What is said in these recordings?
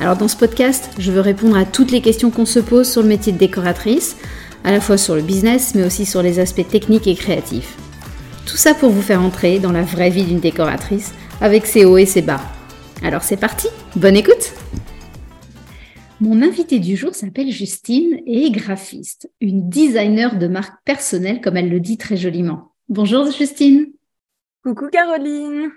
Alors dans ce podcast, je veux répondre à toutes les questions qu'on se pose sur le métier de décoratrice, à la fois sur le business, mais aussi sur les aspects techniques et créatifs. Tout ça pour vous faire entrer dans la vraie vie d'une décoratrice, avec ses hauts et ses bas. Alors c'est parti, bonne écoute Mon invitée du jour s'appelle Justine et est graphiste, une designer de marque personnelle comme elle le dit très joliment. Bonjour Justine Coucou Caroline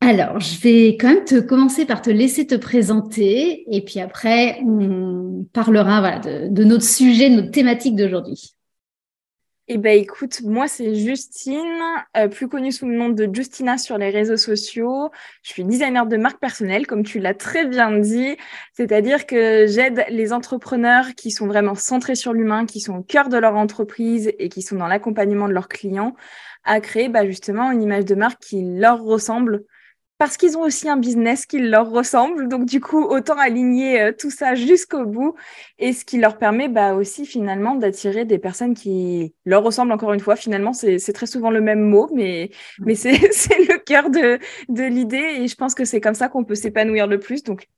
alors, je vais quand même te commencer par te laisser te présenter et puis après, on parlera de, notre sujet, de notre thématique d'aujourd'hui. Eh ben écoute, moi c'est Justine, euh, plus connue sous le nom de Justina sur les réseaux sociaux. Je suis designer de marque personnelle, comme tu l'as très bien dit. C'est-à-dire que j'aide les entrepreneurs qui sont vraiment centrés sur l'humain, qui sont au cœur de leur entreprise et qui sont dans l'accompagnement de leurs clients, à créer bah, justement une image de marque qui leur ressemble, parce qu'ils ont aussi un business qui leur ressemble. Donc, du coup, autant aligner euh, tout ça jusqu'au bout et ce qui leur permet bah, aussi finalement d'attirer des personnes qui leur ressemblent encore une fois. Finalement, c'est très souvent le même mot, mais, mais c'est le cœur de, de l'idée et je pense que c'est comme ça qu'on peut s'épanouir le plus. Donc,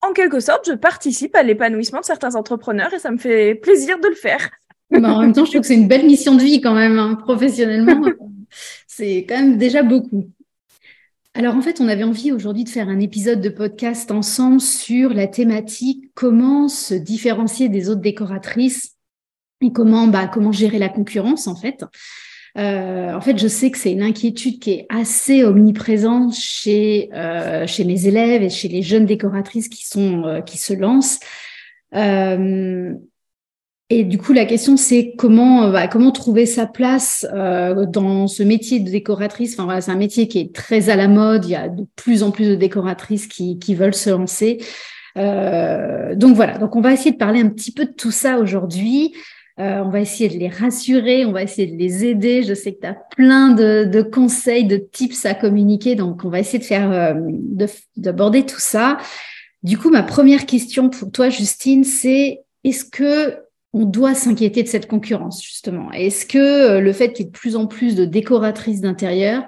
en quelque sorte, je participe à l'épanouissement de certains entrepreneurs et ça me fait plaisir de le faire. Bah, en même temps, je trouve que c'est une belle mission de vie quand même, hein, professionnellement. c'est quand même déjà beaucoup. Alors en fait, on avait envie aujourd'hui de faire un épisode de podcast ensemble sur la thématique comment se différencier des autres décoratrices et comment bah, comment gérer la concurrence en fait. Euh, en fait, je sais que c'est une inquiétude qui est assez omniprésente chez euh, chez mes élèves et chez les jeunes décoratrices qui sont euh, qui se lancent. Et du coup, la question, c'est comment, euh, bah, comment trouver sa place euh, dans ce métier de décoratrice? Enfin, c'est un métier qui est très à la mode. Il y a de plus en plus de décoratrices qui, veulent se lancer. Euh, donc voilà, donc on va essayer de parler un petit peu de tout ça aujourd'hui. On va essayer de les rassurer, on va essayer de les aider. Je sais que tu as plein de, conseils, de tips à communiquer, donc on va essayer de faire, d'aborder tout ça. Du coup, ma première question pour toi, Justine, c'est est-ce que on doit s'inquiéter de cette concurrence, justement Est-ce que euh, le fait qu'il y ait de plus en plus de décoratrices d'intérieur,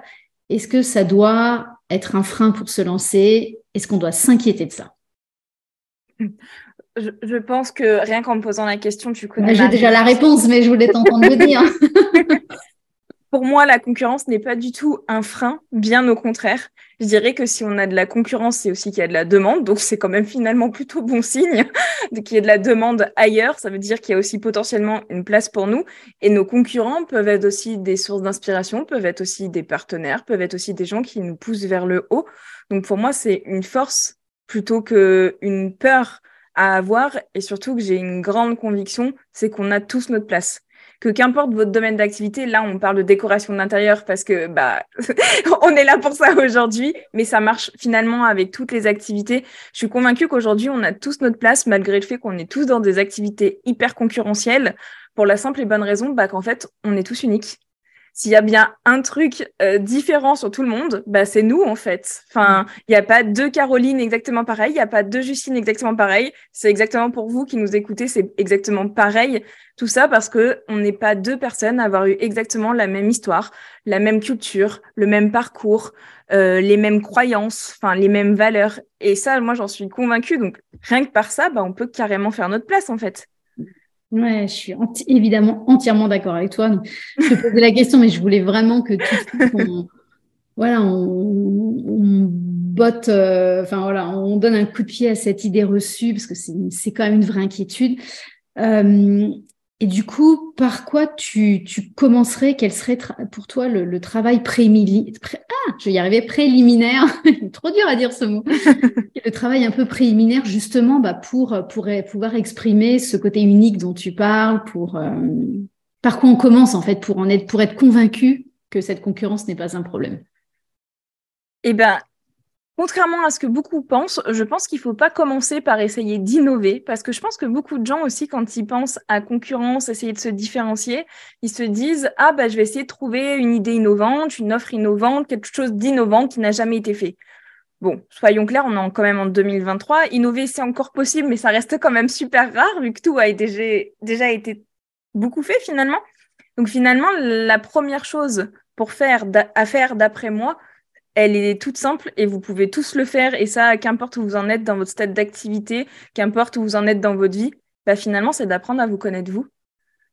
est-ce que ça doit être un frein pour se lancer? Est-ce qu'on doit s'inquiéter de ça? Je, pense que rien qu'en me posant la question, tu connais. J'ai déjà la réponse, mais je voulais t'entendre le dire. pour moi, la concurrence n'est pas du tout un frein, bien au contraire. Je dirais que si on a de la concurrence, c'est aussi qu'il y a de la demande, donc c'est quand même finalement plutôt bon signe qu'il y ait de la demande ailleurs. Ça veut dire qu'il y a aussi potentiellement une place pour nous. Et nos concurrents peuvent être aussi des sources d'inspiration, peuvent être aussi des partenaires, peuvent être aussi des gens qui nous poussent vers le haut. Donc pour moi, c'est une force plutôt qu'une peur à avoir. Et surtout que j'ai une grande conviction, c'est qu'on a tous notre place que qu'importe votre domaine d'activité, là on parle de décoration d'intérieur parce que bah on est là pour ça aujourd'hui, mais ça marche finalement avec toutes les activités. Je suis convaincue qu'aujourd'hui on a tous notre place malgré le fait qu'on est tous dans des activités hyper concurrentielles pour la simple et bonne raison bah, qu'en fait on est tous uniques s'il y a bien un truc euh, différent sur tout le monde, bah, c'est nous en fait. Enfin, il n'y a pas deux Caroline exactement pareil, il n'y a pas deux Justine exactement pareil. C'est exactement pour vous qui nous écoutez, c'est exactement pareil. Tout ça parce que on n'est pas deux personnes à avoir eu exactement la même histoire, la même culture, le même parcours, euh, les mêmes croyances, enfin les mêmes valeurs. Et ça, moi, j'en suis convaincue. Donc rien que par ça, bah, on peut carrément faire notre place en fait. Ouais, je suis évidemment entièrement d'accord avec toi. je te posais la question, mais je voulais vraiment que tout on, voilà, on, on botte, euh, enfin voilà, on donne un coup de pied à cette idée reçue parce que c'est quand même une vraie inquiétude. Euh, et du coup, par quoi tu, tu commencerais? Quel serait pour toi le, le travail préliminaire Ah, je vais y arriver, préliminaire. Trop dur à dire ce mot. le travail un peu préliminaire, justement, bah, pour, pour pouvoir exprimer ce côté unique dont tu parles. Pour euh, par quoi on commence en fait pour en être pour être convaincu que cette concurrence n'est pas un problème. Eh ben, Contrairement à ce que beaucoup pensent, je pense qu'il ne faut pas commencer par essayer d'innover, parce que je pense que beaucoup de gens aussi, quand ils pensent à concurrence, essayer de se différencier, ils se disent ah bah je vais essayer de trouver une idée innovante, une offre innovante, quelque chose d'innovant qui n'a jamais été fait. Bon, soyons clairs, on est quand même en 2023. Innover, c'est encore possible, mais ça reste quand même super rare, vu que tout a déjà, déjà été beaucoup fait finalement. Donc finalement, la première chose pour faire à faire d'après moi, elle est toute simple et vous pouvez tous le faire. Et ça, qu'importe où vous en êtes dans votre stade d'activité, qu'importe où vous en êtes dans votre vie, bah, finalement, c'est d'apprendre à vous connaître vous,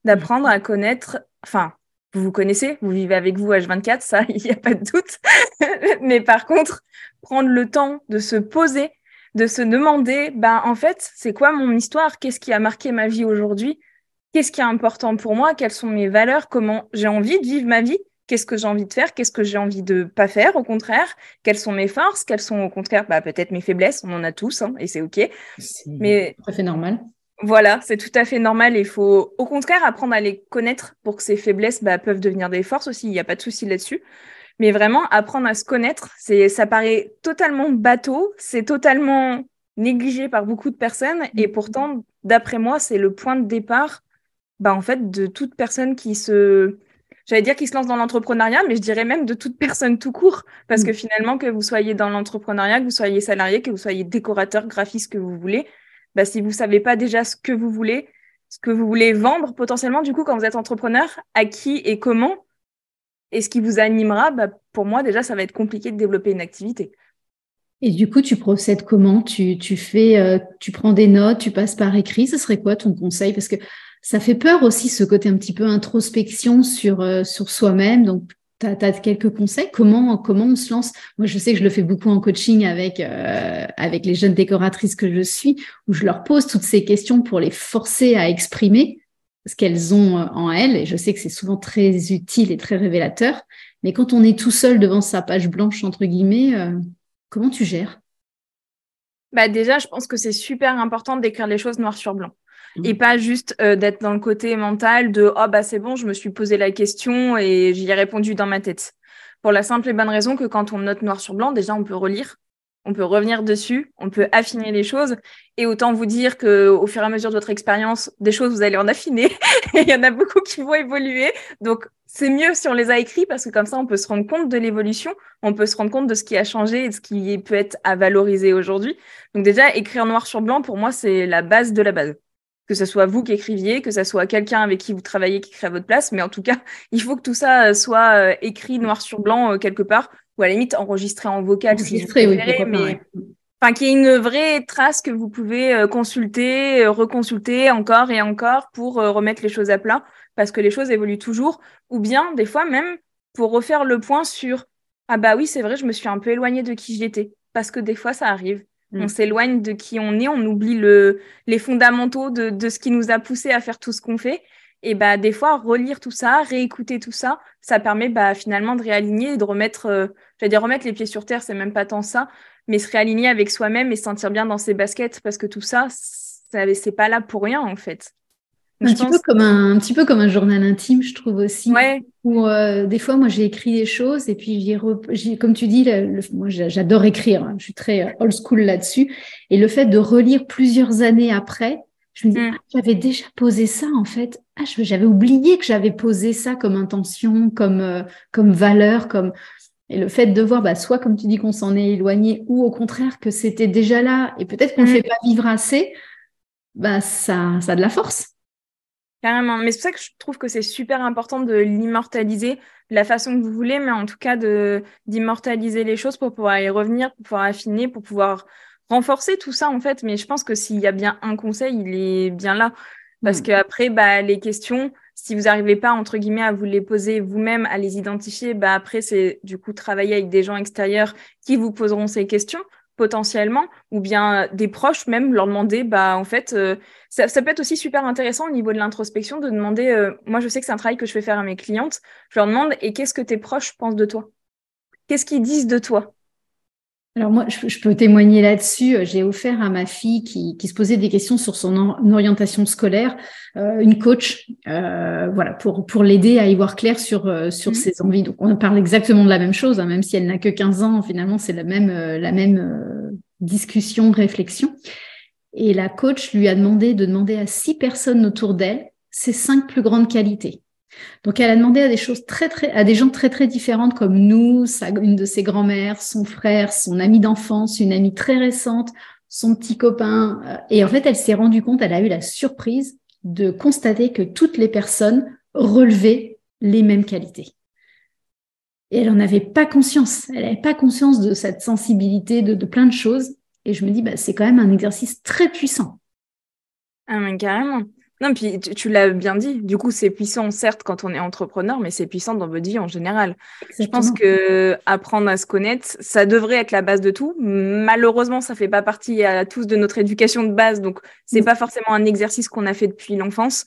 d'apprendre à connaître, enfin, vous vous connaissez, vous vivez avec vous H24, ça, il n'y a pas de doute. Mais par contre, prendre le temps de se poser, de se demander, bah, en fait, c'est quoi mon histoire? Qu'est-ce qui a marqué ma vie aujourd'hui? Qu'est-ce qui est important pour moi? Quelles sont mes valeurs? Comment j'ai envie de vivre ma vie? Qu'est-ce que j'ai envie de faire Qu'est-ce que j'ai envie de pas faire, au contraire Quelles sont mes forces Quelles sont, au contraire, bah, peut-être mes faiblesses On en a tous, hein, et c'est OK. Mais tout à fait normal. Voilà, c'est tout à fait normal. Il faut, au contraire, apprendre à les connaître pour que ces faiblesses bah, peuvent devenir des forces aussi. Il n'y a pas de souci là-dessus. Mais vraiment, apprendre à se connaître, c'est, ça paraît totalement bateau, c'est totalement négligé par beaucoup de personnes. Et mm. pourtant, d'après moi, c'est le point de départ, bah, en fait, de toute personne qui se, j'allais dire qu'il se lance dans l'entrepreneuriat, mais je dirais même de toute personne tout court, parce mm. que finalement, que vous soyez dans l'entrepreneuriat, que vous soyez salarié, que vous soyez décorateur, graphiste, que vous voulez, bah, si vous savez pas déjà ce que vous voulez, ce que vous voulez vendre potentiellement, du coup, quand vous êtes entrepreneur, à qui et comment, et ce qui vous animera, bah, pour moi, déjà, ça va être compliqué de développer une activité. Et du coup, tu procèdes comment? Tu, tu fais, euh, tu prends des notes, tu passes par écrit. Ce serait quoi ton conseil? Parce que ça fait peur aussi ce côté un petit peu introspection sur, euh, sur soi-même. Donc, tu as, quelques conseils? Comment, comment on se lance? Moi, je sais que je le fais beaucoup en coaching avec, euh, avec les jeunes décoratrices que je suis, où je leur pose toutes ces questions pour les forcer à exprimer ce qu'elles ont euh, en elles. Et je sais que c'est souvent très utile et très révélateur. Mais quand on est tout seul devant sa page blanche, entre guillemets, comment tu gères? Bah déjà, je pense que c'est super important d'écrire les choses noir sur blanc et mm. pas juste euh, d'être dans le côté mental de oh bah c'est bon, je me suis posé la question et j'y ai répondu dans ma tête. Pour la simple et bonne raison que quand on note noir sur blanc, déjà on peut relire, on peut revenir dessus, on peut affiner les choses et autant vous dire que au fur et à mesure de votre expérience, des choses vous allez en affiner et il y en a beaucoup qui vont évoluer. Donc c'est mieux si on les a écrits parce que comme ça on peut se rendre compte de l'évolution, on peut se rendre compte de ce qui a changé et de ce qui peut être à valoriser aujourd'hui. Donc déjà écrire noir sur blanc pour moi c'est la base de la base que ce soit vous qui écriviez, que ce soit quelqu'un avec qui vous travaillez qui crée à votre place, mais en tout cas, il faut que tout ça euh, soit euh, écrit noir sur blanc euh, quelque part, ou à la limite enregistré en vocal enregistré, oui, mais enfin qu'il y ait une vraie trace que vous pouvez consulter, reconsulter encore et encore pour remettre les choses à plat, parce que les choses évoluent toujours, ou bien des fois même pour refaire le point sur ah bah oui c'est vrai je me suis un peu éloignée de qui j'étais, parce que des fois ça arrive. On mm. s'éloigne de qui on est, on oublie le, les fondamentaux de, de, ce qui nous a poussé à faire tout ce qu'on fait. Et bah, des fois, relire tout ça, réécouter tout ça, ça permet bah, finalement de réaligner et de remettre, euh, j'allais dire remettre les pieds sur terre, c'est même pas tant ça, mais se réaligner avec soi-même et se sentir bien dans ses baskets parce que tout ça, c'est pas là pour rien en fait. Un, petit peu comme un, un, petit peu comme un journal intime, je trouve aussi. Ouais. Où euh, des fois, moi, j'ai écrit des choses et puis j'ai, comme tu dis, moi, j'adore écrire. Hein, je suis très euh, old school là-dessus. Et le fait de relire plusieurs années après, je me dis, mm. ah, j'avais déjà posé ça en fait. Ah, j'avais oublié que j'avais posé ça comme intention, comme euh, comme valeur, comme et le fait de voir, bah, soit comme tu dis qu'on s'en est éloigné, ou au contraire que c'était déjà là et peut-être qu'on ne mm. fait pas vivre assez, bah ça, ça a de la force. Carrément. Mais c'est pour ça que je trouve que c'est super important de l'immortaliser de la façon que vous voulez, mais en tout cas d'immortaliser les choses pour pouvoir y revenir, pour pouvoir affiner, pour pouvoir renforcer tout ça en fait. Mais je pense que s'il y a bien un conseil, il est bien là. Parce mm. que après, bah, les questions, si vous n'arrivez pas, entre guillemets, à vous les poser vous-même, à les identifier, bah, après, c'est du coup travailler avec des gens extérieurs qui vous poseront ces questions potentiellement, ou bien des proches même leur demander, bah en fait, euh, ça, peut être aussi super intéressant au niveau de l'introspection de demander, euh, moi je sais que c'est un travail que je fais faire à mes clientes, je leur demande, et qu'est-ce que tes proches pensent de toi? Qu'est-ce qu'ils disent de toi? Alors moi, je, peux témoigner là-dessus. J'ai offert à ma fille qui, se posait des questions sur son orientation scolaire euh, une coach, euh, voilà, pour pour l'aider à y voir clair sur euh, sur mmh. ses envies. Donc on parle exactement de la même chose, hein, même si elle n'a que 15 ans. Finalement, c'est la même la même discussion, réflexion. Et la coach lui a demandé de demander à six personnes autour d'elle ses cinq plus grandes qualités. Donc, elle a demandé à des choses très, très, à des gens très, très différentes comme nous, une de ses grand-mères, son frère, son ami d'enfance, une amie très récente, son petit copain. Euh, et en fait, elle s'est rendue compte, elle a eu la surprise de constater que toutes les personnes relevaient les mêmes qualités. Et elle n'en avait pas conscience. Elle n'avait pas conscience de cette sensibilité, de, plein de choses. Et je me dis, bah, c'est quand même un exercice très puissant. Ah, mais carrément. Non, puis tu, l'as bien dit. Du coup, c'est puissant, certes, quand on est entrepreneur, mais c'est puissant dans votre vie en général. Je pense que apprendre à se connaître, ça devrait être la base de tout. Malheureusement, ça fait pas partie à tous de notre éducation de base, donc c'est mm. pas forcément un exercice qu'on a fait depuis l'enfance.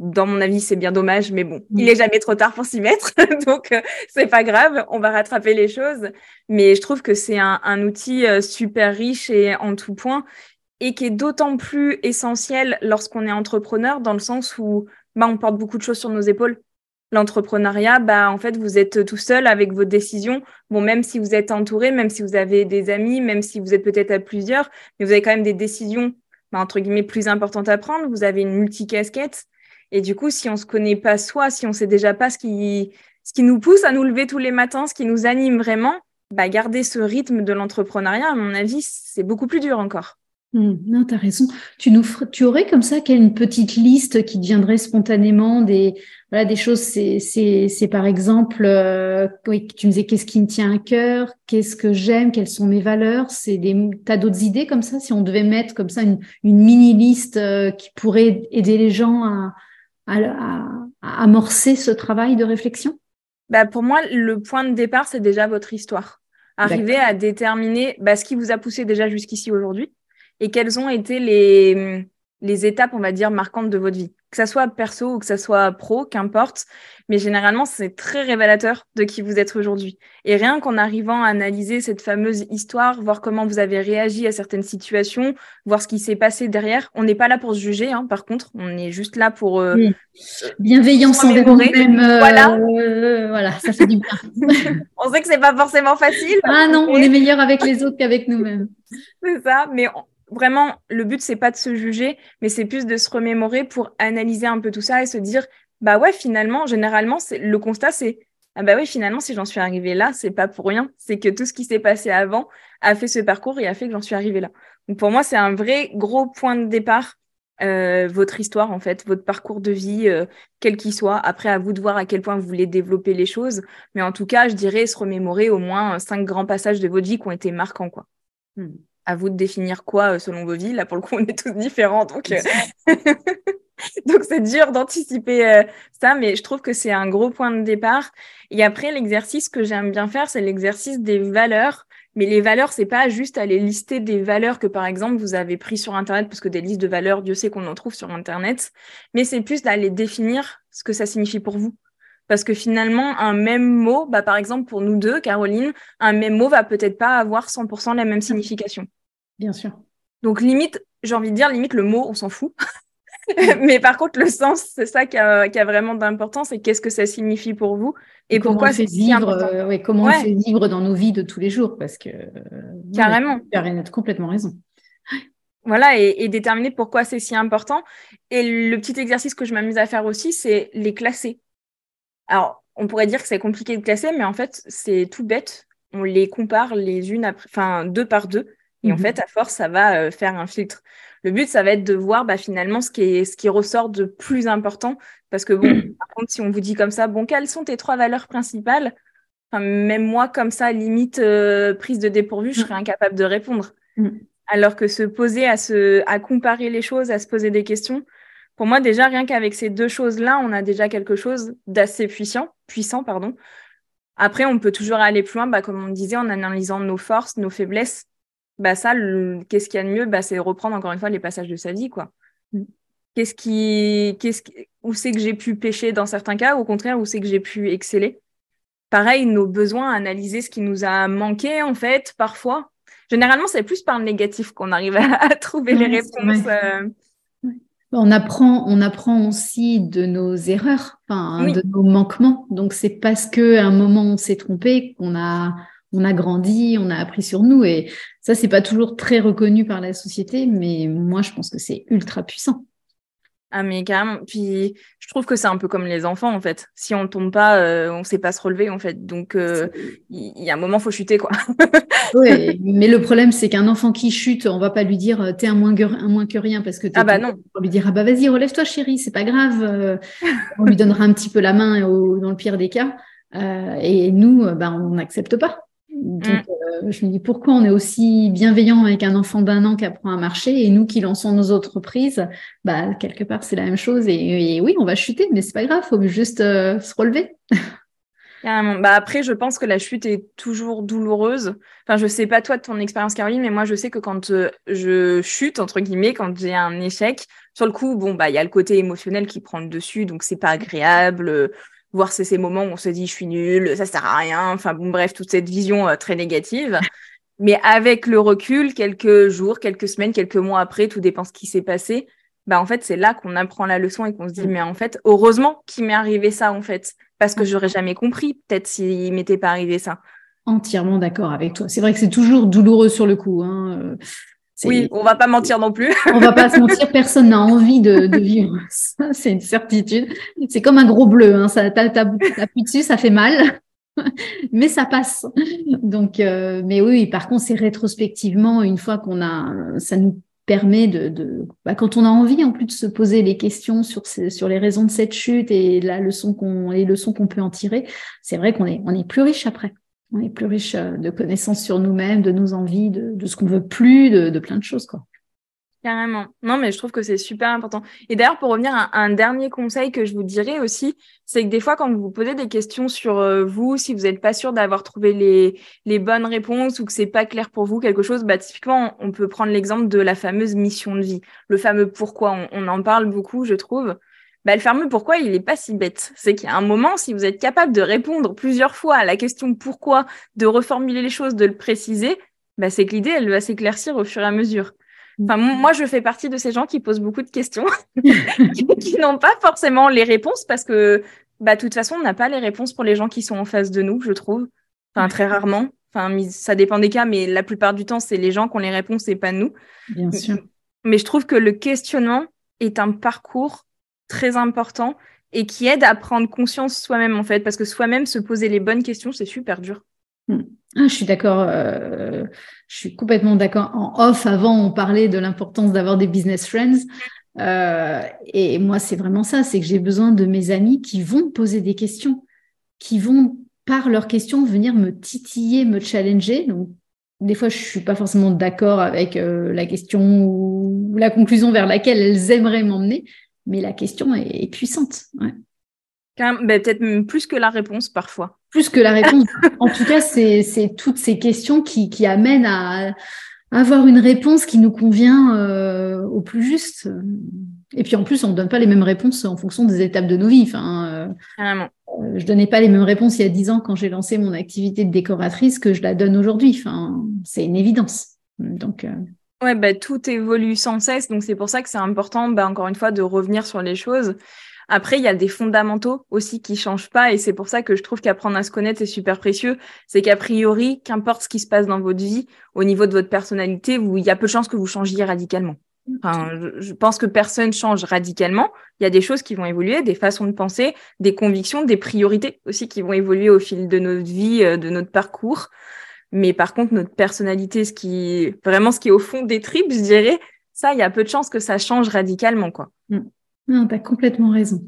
Dans mon avis, c'est bien dommage, mais bon, il mm. est jamais trop tard pour s'y mettre, donc euh, c'est pas grave, on va rattraper les choses. Mais je trouve que c'est un, un outil euh, super riche et en tout point et qui est d'autant plus essentiel lorsqu'on est entrepreneur dans le sens où bah, on porte beaucoup de choses sur nos épaules. L'entrepreneuriat, bah, en fait, vous êtes tout seul avec vos décisions. Bon, même si vous êtes entouré, même si vous avez des amis, même si vous êtes peut-être à plusieurs, mais vous avez quand même des décisions, bah, entre guillemets, plus importantes à prendre. Vous avez une multicasquette. Et du coup, si on se connaît pas soi, si on sait déjà pas ce qui, ce qui nous pousse à nous lever tous les matins, ce qui nous anime vraiment, bah, garder ce rythme de l'entrepreneuriat, à mon avis, c'est beaucoup plus dur encore. Hmm, non, tu as raison. Tu, nous, tu aurais comme ça une petite liste qui deviendrait spontanément des, voilà, des choses. C'est par exemple, euh, oui, tu me disais qu'est-ce qui me tient à cœur, qu'est-ce que j'aime, quelles sont mes valeurs? C'est des, t'as d'autres idées comme ça? Si on devait mettre comme ça une, une mini liste euh, qui pourrait aider les gens à, à, à, amorcer ce travail de réflexion? Bah pour moi, le point de départ, c'est déjà votre histoire. Arriver à déterminer bah, ce qui vous a poussé déjà jusqu'ici aujourd'hui et quelles ont été les, les étapes, on va dire, marquantes de votre vie. Que ça soit perso ou que ça soit pro, qu'importe. Mais généralement, c'est très révélateur de qui vous êtes aujourd'hui. Et rien qu'en arrivant à analyser cette fameuse histoire, voir comment vous avez réagi à certaines situations, voir ce qui s'est passé derrière. On n'est pas là pour se juger, hein, par contre. On est juste là pour... Euh, Bienveillance envers nous-mêmes. Euh, voilà. Euh, voilà, ça fait du bien. on sait que c'est pas forcément facile. Ah non, on est meilleur avec les autres qu'avec nous-mêmes. c'est ça, mais vraiment, le but, c'est pas de se juger, mais c'est plus de se remémorer pour analyser un peu tout ça et se dire, bah ouais, finalement, généralement, le constat, c'est ah bah oui, finalement, si j'en suis arrivée là, c'est pas pour rien. C'est que tout ce qui s'est passé avant a fait ce parcours et a fait que j'en suis arrivée là. Donc pour moi, c'est un vrai gros point de départ, euh, votre histoire en fait, votre parcours de vie, euh, quel qu'il soit. Après, à vous de voir à quel point vous voulez développer les choses. Mais en tout cas, je dirais se remémorer au moins cinq grands passages de votre vie qui ont été marquants, quoi. Hmm à vous de définir quoi euh, selon vos vies. Là, pour le coup, on est tous différents. Donc, euh, donc c'est dur d'anticiper euh, ça, mais je trouve que c'est un gros point de départ. Et après, l'exercice que j'aime bien faire, c'est l'exercice des valeurs. Mais les valeurs, c'est pas juste aller lister des valeurs que, par exemple, vous avez pris sur Internet, parce que des listes de valeurs, Dieu sait qu'on en trouve sur Internet. Mais c'est plus d'aller définir ce que ça signifie pour vous. Parce que finalement, un même mot, bah, par exemple, pour nous deux, Caroline, un même mot va peut-être pas avoir 100% la même signification. Bien sûr. Donc, limite, j'ai envie de dire, limite, le mot, on s'en fout. Mais par contre, le sens, c'est ça qui a, qui a vraiment d'importance et qu'est-ce que ça signifie pour vous et, pourquoi c'est vivre, euh, comment on fait vivre dans nos vies de tous les jours parce que carrément, tu as complètement raison. Voilà, et, et, déterminer pourquoi c'est si important. Et le petit exercice que je m'amuse à faire aussi, c'est les classer. Alors, on pourrait dire que c'est compliqué de classer, mais en fait, c'est tout bête. On les compare les unes après, enfin, deux par deux. Et en mhm. fait, à force, ça va euh, faire un filtre. Le but, ça va être de voir bah, finalement ce qui, est, ce qui ressort de plus important. Parce que, bon, par contre, si on vous dit comme ça, bon, quelles sont tes trois valeurs principales? Même moi, comme ça, limite euh, prise de dépourvu, je serais incapable de répondre. Mm. Alors que se poser à, se, à comparer les choses, à se poser des questions, pour moi, déjà, rien qu'avec ces deux choses-là, on a déjà quelque chose d'assez puissant, puissant, pardon. Après, on peut toujours aller plus loin, bah, comme on disait, en analysant nos forces, nos faiblesses. Bah, ça, qu'est-ce qu'il y a de mieux? Bah, C'est reprendre encore une fois les passages de sa vie, quoi. Mm. Qu'est-ce qui, qu'est-ce où c'est que j'ai pu pêcher dans certains cas, ou au contraire, où c'est que j'ai pu exceller? Pareil, nos besoins, analyser ce qui nous a manqué en fait, parfois. Généralement, c'est plus par le négatif qu'on arrive à, trouver les réponses. Euh. On apprend, on apprend aussi de nos erreurs, enfin, de nos manquements. Donc, c'est parce qu'à un moment on s'est trompé qu'on a, on a grandi, on a appris sur nous. Et ça, c'est pas toujours très reconnu par la société, mais moi, je pense que c'est ultra puissant. Ah mais carrément. Puis je trouve que c'est un peu comme les enfants en fait. Si on tombe pas, euh, on sait pas se relever en fait. Donc euh, il y, a un moment faut chuter quoi. oui, mais le problème c'est qu'un enfant qui chute, on va pas lui dire euh, t'es un moins que, un moins que rien parce que ah bah non. On va lui dire ah bah vas-y relève-toi chérie, c'est pas grave. on lui donnera un petit peu la main dans le pire des cas. et nous, bah on n'accepte pas. Donc, mm. euh, je me dis pourquoi on est aussi bienveillant avec un enfant d'un an qui apprend à marcher et nous qui lançons nos entreprises, bah quelque part c'est la même chose et, oui on va chuter mais c'est pas grave, faut juste euh, se relever. Bah après, je pense que la chute est toujours douloureuse. Enfin, je sais pas toi de ton expérience, Caroline, mais moi, je sais que quand euh, je chute, entre guillemets, quand j'ai un échec, sur le coup, bon, bah, il y a le côté émotionnel qui prend le dessus, donc c'est pas agréable voir ces, ces moments où on se dit je suis nul, ça sert à rien, enfin bon bref, toute cette vision euh, très négative. Mais avec le recul, quelques jours, quelques semaines, quelques mois après, tout dépend ce qui s'est passé, bah en fait c'est là qu'on apprend la leçon et qu'on se dit mm. mais en fait heureusement qu'il m'est arrivé ça en fait parce que mm. j'aurais jamais compris peut-être s'il m'était pas arrivé ça. Entièrement d'accord avec toi. C'est vrai que c'est toujours douloureux sur le coup. Hein. Oui, on va pas mentir non plus. on va pas se mentir, personne n'a envie de, vivre ça, c'est une certitude. C'est comme un gros bleu, hein. ça, t'appuies dessus, ça fait mal, mais ça passe. Donc, euh, mais oui, par contre, c'est rétrospectivement, une fois qu'on a, ça nous permet de, bah, quand on a envie en plus de se poser les questions sur, sur les raisons de cette chute et la leçon qu'on, les leçons qu'on peut en tirer, c'est vrai qu'on est, on est plus riche après on est plus riche euh, de connaissances sur nous-mêmes, de nos envies, de, ce qu'on veut plus, de, plein de choses, quoi. Carrément. Non, mais je trouve que c'est super important. Et d'ailleurs, pour revenir à un dernier conseil que je vous dirais aussi, c'est que des fois, quand vous vous posez des questions sur euh, vous, si vous n'êtes pas sûr d'avoir trouvé les, bonnes réponses ou que c'est pas clair pour vous quelque chose, bah, typiquement, on peut prendre l'exemple de la fameuse mission de vie, le fameux pourquoi. on en parle beaucoup, je trouve. Bah, le fameux pourquoi, il n'est pas si bête. C'est qu'il y a un moment, si vous êtes capable de répondre plusieurs fois à la question pourquoi, de reformuler les choses, de le préciser, bah, c'est que l'idée, elle va s'éclaircir au fur et à mesure. Enfin, moi, je fais partie de ces gens qui posent beaucoup de questions, qui n'ont pas forcément les réponses parce que, bah, de toute façon, on n'a pas les réponses pour les gens qui sont en face de nous, je trouve. Enfin, très rarement. Enfin, ça dépend des cas, mais la plupart du temps, c'est les gens qui ont les réponses et pas nous. Bien sûr. Mais je trouve que le questionnement est un parcours très important et qui aide à prendre conscience soi-même en fait, parce que soi-même se poser les bonnes questions, c'est super dur. Hmm. Ah, je suis d'accord, euh, je suis complètement d'accord. En off, avant, on parlait de l'importance d'avoir des business friends. Euh, et moi, c'est vraiment ça, c'est que j'ai besoin de mes amis qui vont poser des questions, qui vont, par leurs questions, venir me titiller, me challenger. Donc, des fois, je suis pas forcément d'accord avec euh, la question ou la conclusion vers laquelle elles aimeraient m'emmener, mais la question est, puissante. Ben, peut-être plus que la réponse parfois. Plus que la réponse. en tout cas, c'est toutes ces questions qui, qui, amènent à avoir une réponse qui nous convient euh, au plus juste. Et puis en plus, on ne donne pas les mêmes réponses en fonction des étapes de nos vies. Enfin, euh, je ne donnais pas les mêmes réponses il y a dix ans quand j'ai lancé mon activité de décoratrice que je la donne aujourd'hui. Enfin, c'est une évidence. Donc, euh, Ouais, bah, tout évolue sans cesse, donc c'est pour ça que c'est important, bah, encore une fois, de revenir sur les choses. Après, il y a des fondamentaux aussi qui changent pas, et c'est pour ça que je trouve qu'apprendre à se connaître c'est super précieux. C'est qu'a priori, qu'importe ce qui se passe dans votre vie, au niveau de votre personnalité, il y a peu de chances que vous changiez radicalement. Enfin, je, pense que personne change radicalement. Il y a des choses qui vont évoluer, des façons de penser, des convictions, des priorités aussi qui vont évoluer au fil de notre vie, euh, de notre parcours. Mais par contre, notre personnalité, ce qui vraiment ce qui est au fond des tripes, je dirais, ça, il y a peu de chances que ça change radicalement, quoi. Mm. Non, tu as complètement raison.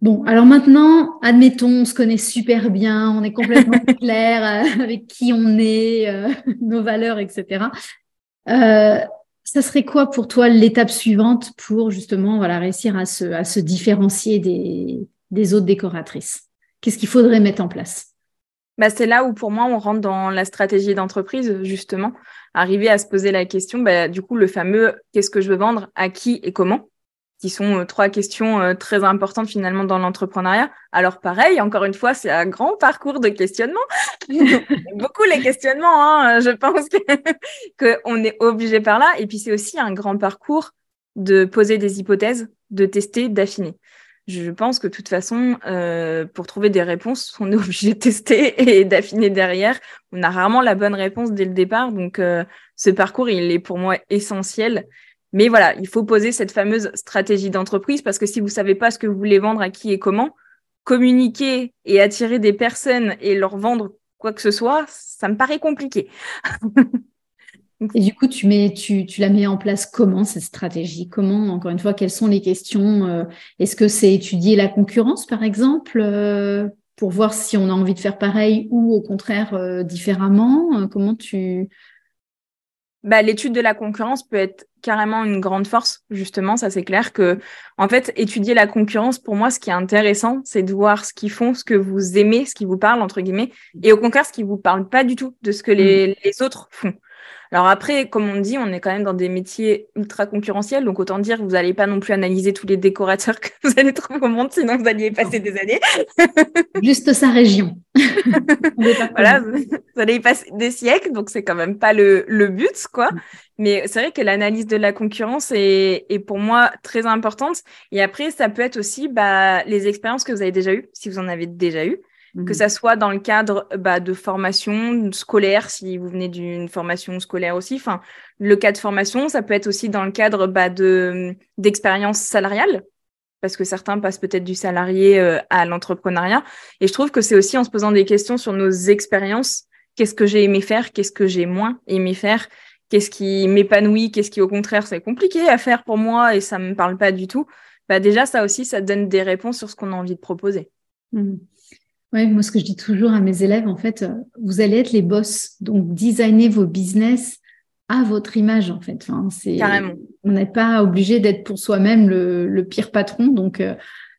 Bon, alors maintenant, admettons, on se connaît super bien, on est complètement clair euh, avec qui on est, euh, nos valeurs, etc. Euh, ça serait quoi pour toi l'étape suivante pour justement voilà, réussir à se, à se différencier des, des autres décoratrices? Qu'est-ce qu'il faudrait mettre en place? Bah, c'est là où pour moi on rentre dans la stratégie d'entreprise justement, arriver à se poser la question, bah, du coup le fameux qu'est-ce que je veux vendre, à qui et comment? qui sont euh, trois questions euh, très importantes finalement dans l'entrepreneuriat. Alors pareil, encore une fois, c'est un grand parcours de questionnement. Beaucoup les questionnements, hein, je pense qu'on est obligé par là. Et puis c'est aussi un grand parcours de poser des hypothèses, de tester, d'affiner. Je pense que de toute façon, euh, pour trouver des réponses, on est obligé de tester et d'affiner derrière. On a rarement la bonne réponse dès le départ. Donc, euh, ce parcours, il est pour moi essentiel. Mais voilà, il faut poser cette fameuse stratégie d'entreprise parce que si vous savez pas ce que vous voulez vendre à qui et comment, communiquer et attirer des personnes et leur vendre quoi que ce soit, ça me paraît compliqué. Et du coup, tu, mets, tu, tu, la mets en place comment cette stratégie? Comment, encore une fois, quelles sont les questions euh, Est-ce que c'est étudier la concurrence, par exemple, euh, pour voir si on a envie de faire pareil ou au contraire euh, différemment? Comment tu, bah, l'étude de la concurrence peut être carrément une grande force, justement. Ça, c'est clair que, en fait, étudier la concurrence, pour moi, ce qui est intéressant, c'est de voir ce qu'ils font, ce que vous aimez, ce qui vous parle, entre guillemets, et au contraire, ce qui vous parle pas du tout de ce que les, mmh. les autres font. Alors après, comme on dit, on est quand même dans des métiers ultra concurrentiels, donc autant dire que vous n'allez pas non plus analyser tous les décorateurs que vous allez trouver au monde, sinon vous alliez y passer des années. Juste sa région. voilà, vous allez y passer des siècles, donc c'est quand même pas le, le but, quoi. Mais c'est vrai que l'analyse de la concurrence est, est, pour moi très importante. Et après, ça peut être aussi bah, les expériences que vous avez déjà eues, si vous en avez déjà eues que ça mhm. soit dans le cadre bah, de formation scolaire, si vous venez d'une formation scolaire aussi. Enfin, le cas de formation, ça peut être aussi dans le cadre bah, de d'expérience salariale, parce que certains passent peut-être du salarié euh, à l'entrepreneuriat. Et je trouve que c'est aussi en se posant des questions sur nos expériences. Qu'est-ce que j'ai aimé faire? Qu'est-ce que j'ai moins aimé faire? Qu'est-ce qui m'épanouit? Qu'est-ce qui, au contraire, c'est compliqué à faire pour moi et ça me parle pas du tout? Bah Déjà, ça aussi, ça donne des réponses sur ce qu'on a envie de proposer. Mmh. Oui, moi, ce que je dis toujours à mes élèves, en fait, euh, vous allez être les boss. Donc, designez vos business à votre image, en fait. Enfin, c'est, Carrément. On n'est pas obligé d'être pour soi-même le, pire patron. Donc, tu euh,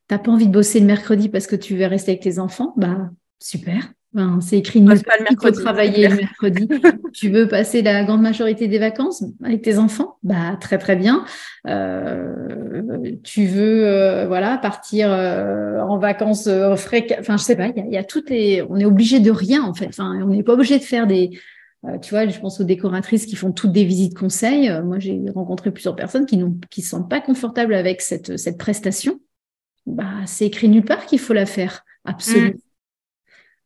t'as pas envie de bosser le mercredi parce que tu veux rester avec tes enfants? Bah, super. Ben, c'est écrit nulle pas le mercredi. travailler le mercredi. tu veux passer la grande majorité des vacances avec tes enfants? Bah très très bien. Euh, tu veux euh, voilà partir euh, en vacances euh, frais Enfin je sais pas. Il y a, toutes les. On est obligé de rien en fait. Enfin on n'est pas obligé de faire des. tu vois, je pense aux décoratrices qui font toutes des visites conseils. moi j'ai rencontré plusieurs personnes qui n'ont qui se sentent pas confortables avec cette cette prestation. Bah c'est écrit nulle part qu'il faut la faire. Absolument. Mm.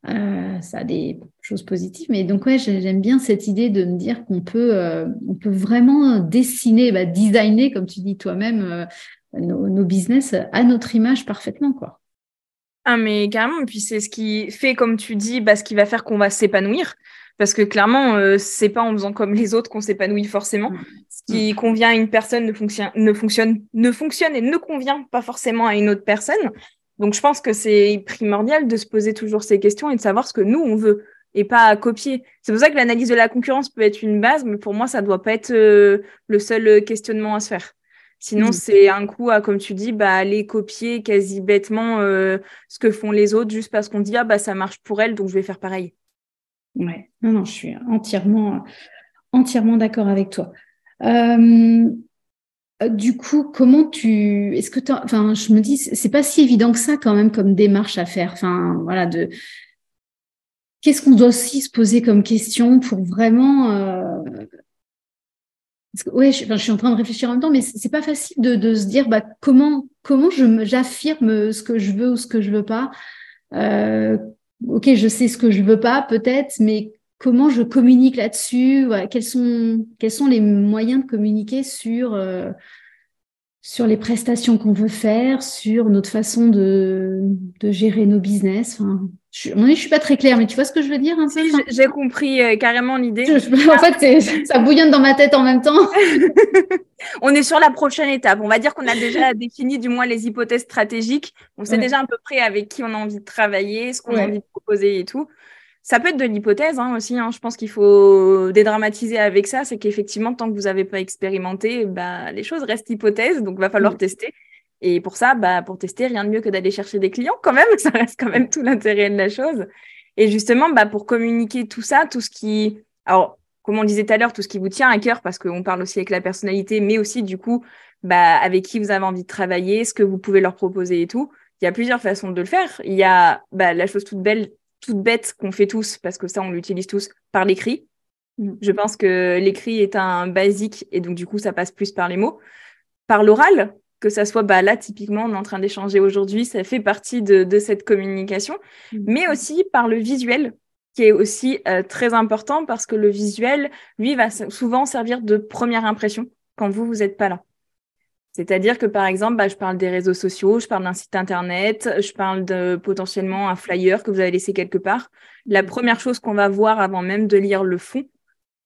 Euh, ça a des choses positives. Mais donc, ouais, j'aime bien cette idée de me dire qu'on peut, euh, on peut vraiment dessiner, bah, designer, comme tu dis toi-même, euh, nos, business à notre image parfaitement. Quoi. Ah, mais carrément. Et puis, c'est ce qui fait, comme tu dis, bah, ce qui va faire qu'on va s'épanouir. Parce que clairement, c'est pas en faisant comme les autres qu'on s'épanouit forcément. Mm. Ce qui convient à une personne ne fonctionne, ne fonctionne, ne fonctionne et ne convient pas forcément à une autre personne. Donc, je pense que c'est primordial de se poser toujours ces questions et de savoir ce que nous, on veut et pas à copier. C'est pour ça que l'analyse de la concurrence peut être une base, mais pour moi, ça doit pas être euh, le seul questionnement à se faire. Sinon, mm. c'est un coup à, comme tu dis, bah, aller copier quasi bêtement euh, ce que font les autres juste parce qu'on dit, ah, bah, ça marche pour elle, donc je vais faire pareil. Ouais, non, non, je suis entièrement, entièrement d'accord avec toi. Euh, euh, du coup, comment tu, est-ce que enfin, je me dis, c'est pas si évident que ça quand même comme démarche à faire. Enfin, voilà, de, qu'est-ce qu'on doit aussi se poser comme question pour vraiment, euh... ouais, je, suis en train de réfléchir en même temps, mais c'est pas facile de, se dire, bah, comment, comment j'affirme ce que je veux ou ce que je veux pas. Euh, ok, je sais ce que je veux pas, peut-être, mais comment je communique là-dessus quels, sont, quels sont les moyens de communiquer sur, euh, sur les prestations qu'on veut faire, sur notre façon de, de gérer nos business. Enfin, je, ne suis pas très claire, mais tu vois ce que je veux dire un peu J'ai compris euh, carrément l'idée. En fait, ça bouillonne dans ma tête en même temps. on est sur la prochaine étape. On va dire qu'on a déjà défini du moins les hypothèses stratégiques. On sait déjà à peu près avec qui on a envie de travailler, ce qu'on a envie de proposer et tout. Ça peut être de l'hypothèse hein, aussi. Hein. Je pense qu'il faut dédramatiser avec ça. C'est qu'effectivement, tant que vous n'avez pas expérimenté, bah, les choses restent hypothèses. Donc, il va falloir mm. tester. Et pour ça, bah, pour tester, rien de mieux que d'aller chercher des clients quand même. Ça reste quand même tout l'intérêt de la chose. Et justement, bah, pour communiquer tout ça, tout ce qui... Alors, comme on disait tout à l'heure, tout ce qui vous tient à cœur, parce qu'on parle aussi avec la personnalité, mais aussi du coup bah, avec qui vous avez envie de travailler, ce que vous pouvez leur proposer et tout. Il y a plusieurs façons de le faire. Il y a bah, la chose toute belle, toute bête qu'on fait tous, parce que ça, on l'utilise tous, par l'écrit. Mm. Je pense que l'écrit est un basique et donc du coup, ça passe plus par les mots. Par l'oral, que ça soit bah, là, typiquement, on est en train d'échanger aujourd'hui, ça fait partie de, cette communication, mm. mais aussi par le visuel, qui est aussi euh, très important parce que le visuel, lui, va souvent servir de première impression quand vous, vous n'êtes pas là. C'est-à-dire que, par exemple, bah, je parle des réseaux sociaux, je parle d'un site internet, je parle de potentiellement un flyer que vous avez laissé quelque part. La première chose qu'on va voir avant même de lire le fond,